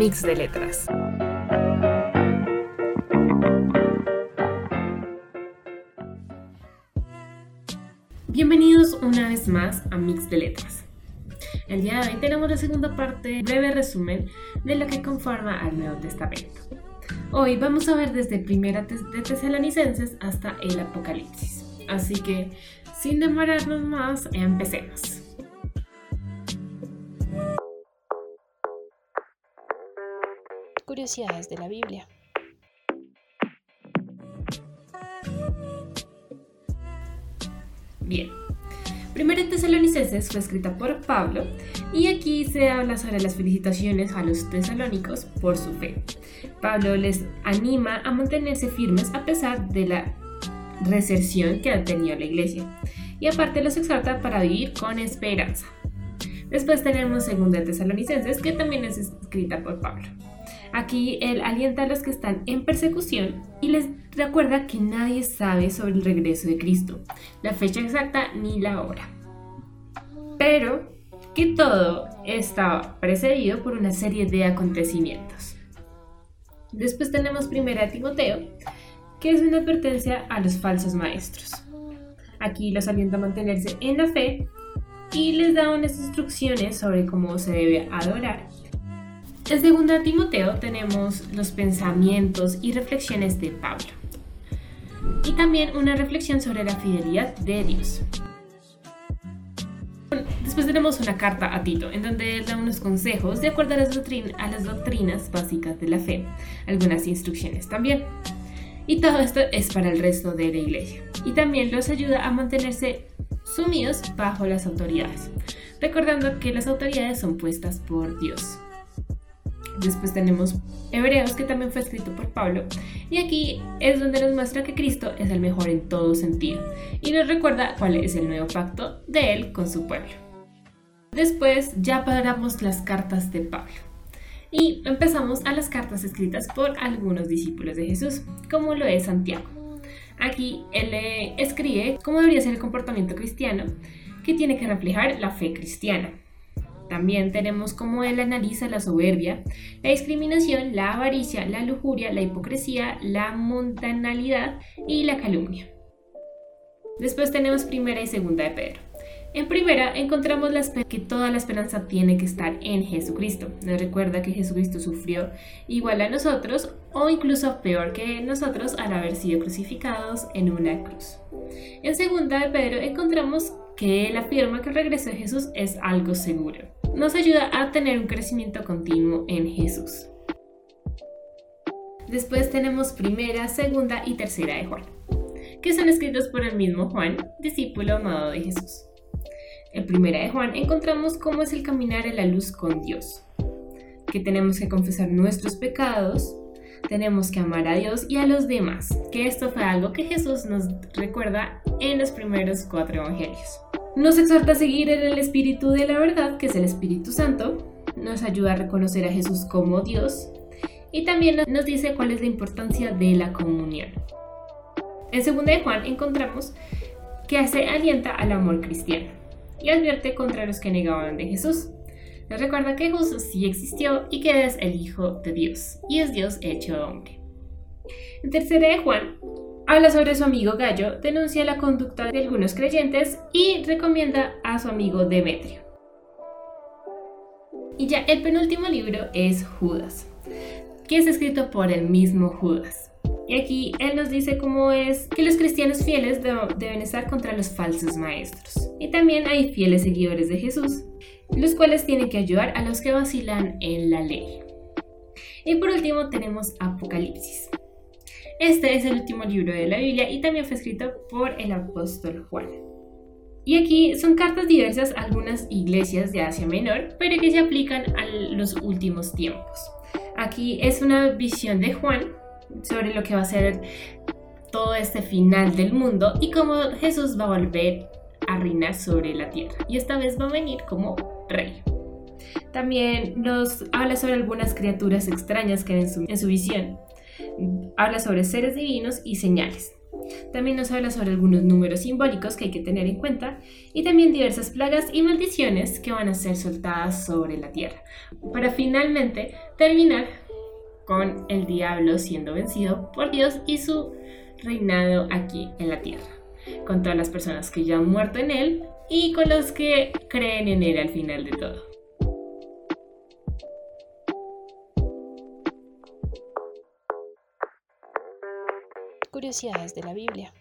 Mix de Letras. Bienvenidos una vez más a Mix de Letras. El día de hoy tenemos la segunda parte, breve resumen de lo que conforma al Nuevo Testamento. Hoy vamos a ver desde Primera de Tesalonicenses hasta el Apocalipsis. Así que, sin demorarnos más, empecemos. Curiosidades de la Biblia. Bien. Primera Tesalonicenses fue escrita por Pablo y aquí se habla sobre las felicitaciones a los tesalónicos por su fe. Pablo les anima a mantenerse firmes a pesar de la reserción que ha tenido la iglesia y aparte los exhorta para vivir con esperanza. Después tenemos Segunda Tesalonicenses que también es escrita por Pablo. Aquí él alienta a los que están en persecución y les recuerda que nadie sabe sobre el regreso de Cristo, la fecha exacta ni la hora. Pero que todo estaba precedido por una serie de acontecimientos. Después tenemos primera Timoteo, que es una advertencia a los falsos maestros. Aquí los alienta a mantenerse en la fe y les da unas instrucciones sobre cómo se debe adorar en 2 Timoteo tenemos los pensamientos y reflexiones de Pablo. Y también una reflexión sobre la fidelidad de Dios. Después tenemos una carta a Tito, en donde él da unos consejos de acuerdo a las, a las doctrinas básicas de la fe, algunas instrucciones también. Y todo esto es para el resto de la iglesia. Y también los ayuda a mantenerse sumidos bajo las autoridades, recordando que las autoridades son puestas por Dios. Después tenemos Hebreos, que también fue escrito por Pablo. Y aquí es donde nos muestra que Cristo es el mejor en todo sentido. Y nos recuerda cuál es el nuevo pacto de Él con su pueblo. Después ya paramos las cartas de Pablo. Y empezamos a las cartas escritas por algunos discípulos de Jesús, como lo es Santiago. Aquí él escribe cómo debería ser el comportamiento cristiano, que tiene que reflejar la fe cristiana. También tenemos cómo él analiza la soberbia, la discriminación, la avaricia, la lujuria, la hipocresía, la mundanalidad y la calumnia. Después tenemos primera y segunda de Pedro. En primera encontramos la que toda la esperanza tiene que estar en Jesucristo. Nos recuerda que Jesucristo sufrió igual a nosotros o incluso peor que nosotros al haber sido crucificados en una cruz. En segunda de Pedro encontramos que él afirma que el regreso de Jesús es algo seguro nos ayuda a tener un crecimiento continuo en Jesús. Después tenemos primera, segunda y tercera de Juan, que son escritos por el mismo Juan, discípulo amado de Jesús. En primera de Juan encontramos cómo es el caminar en la luz con Dios, que tenemos que confesar nuestros pecados, tenemos que amar a Dios y a los demás, que esto fue algo que Jesús nos recuerda en los primeros cuatro evangelios. Nos exhorta a seguir en el Espíritu de la verdad, que es el Espíritu Santo. Nos ayuda a reconocer a Jesús como Dios. Y también nos dice cuál es la importancia de la comunión. En 2 de Juan encontramos que se alienta al amor cristiano y advierte contra los que negaban de Jesús. Nos recuerda que Jesús sí existió y que es el Hijo de Dios y es Dios hecho hombre. En 3 de Juan Habla sobre su amigo Gallo, denuncia la conducta de algunos creyentes y recomienda a su amigo Demetrio. Y ya el penúltimo libro es Judas, que es escrito por el mismo Judas. Y aquí él nos dice cómo es que los cristianos fieles deben estar contra los falsos maestros. Y también hay fieles seguidores de Jesús, los cuales tienen que ayudar a los que vacilan en la ley. Y por último tenemos Apocalipsis, este es el último libro de la Biblia y también fue escrito por el apóstol Juan. Y aquí son cartas diversas a algunas iglesias de Asia Menor, pero que se aplican a los últimos tiempos. Aquí es una visión de Juan sobre lo que va a ser todo este final del mundo y cómo Jesús va a volver a reinar sobre la tierra. Y esta vez va a venir como rey. También nos habla sobre algunas criaturas extrañas que en en su visión habla sobre seres divinos y señales. También nos habla sobre algunos números simbólicos que hay que tener en cuenta y también diversas plagas y maldiciones que van a ser soltadas sobre la tierra. Para finalmente terminar con el diablo siendo vencido por Dios y su reinado aquí en la tierra, con todas las personas que ya han muerto en él y con los que creen en él al final de todo. Curiosidades de la Biblia.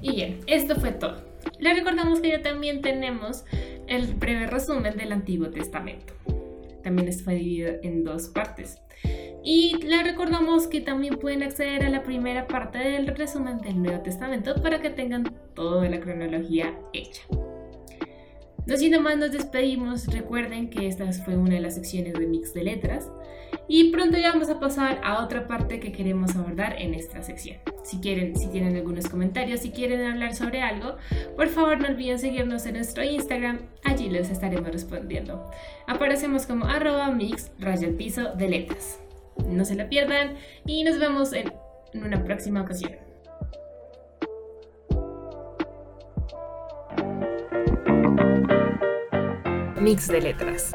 Y bien, esto fue todo. Le recordamos que ya también tenemos el breve resumen del Antiguo Testamento. También está dividido en dos partes. Y le recordamos que también pueden acceder a la primera parte del resumen del Nuevo Testamento para que tengan toda la cronología hecha. No siendo más, nos despedimos. Recuerden que esta fue una de las secciones de Mix de Letras. Y pronto ya vamos a pasar a otra parte que queremos abordar en esta sección. Si quieren, si tienen algunos comentarios, si quieren hablar sobre algo, por favor no olviden seguirnos en nuestro Instagram. Allí les estaremos respondiendo. Aparecemos como arroba mix piso de letras. No se la pierdan y nos vemos en una próxima ocasión. Mix de letras.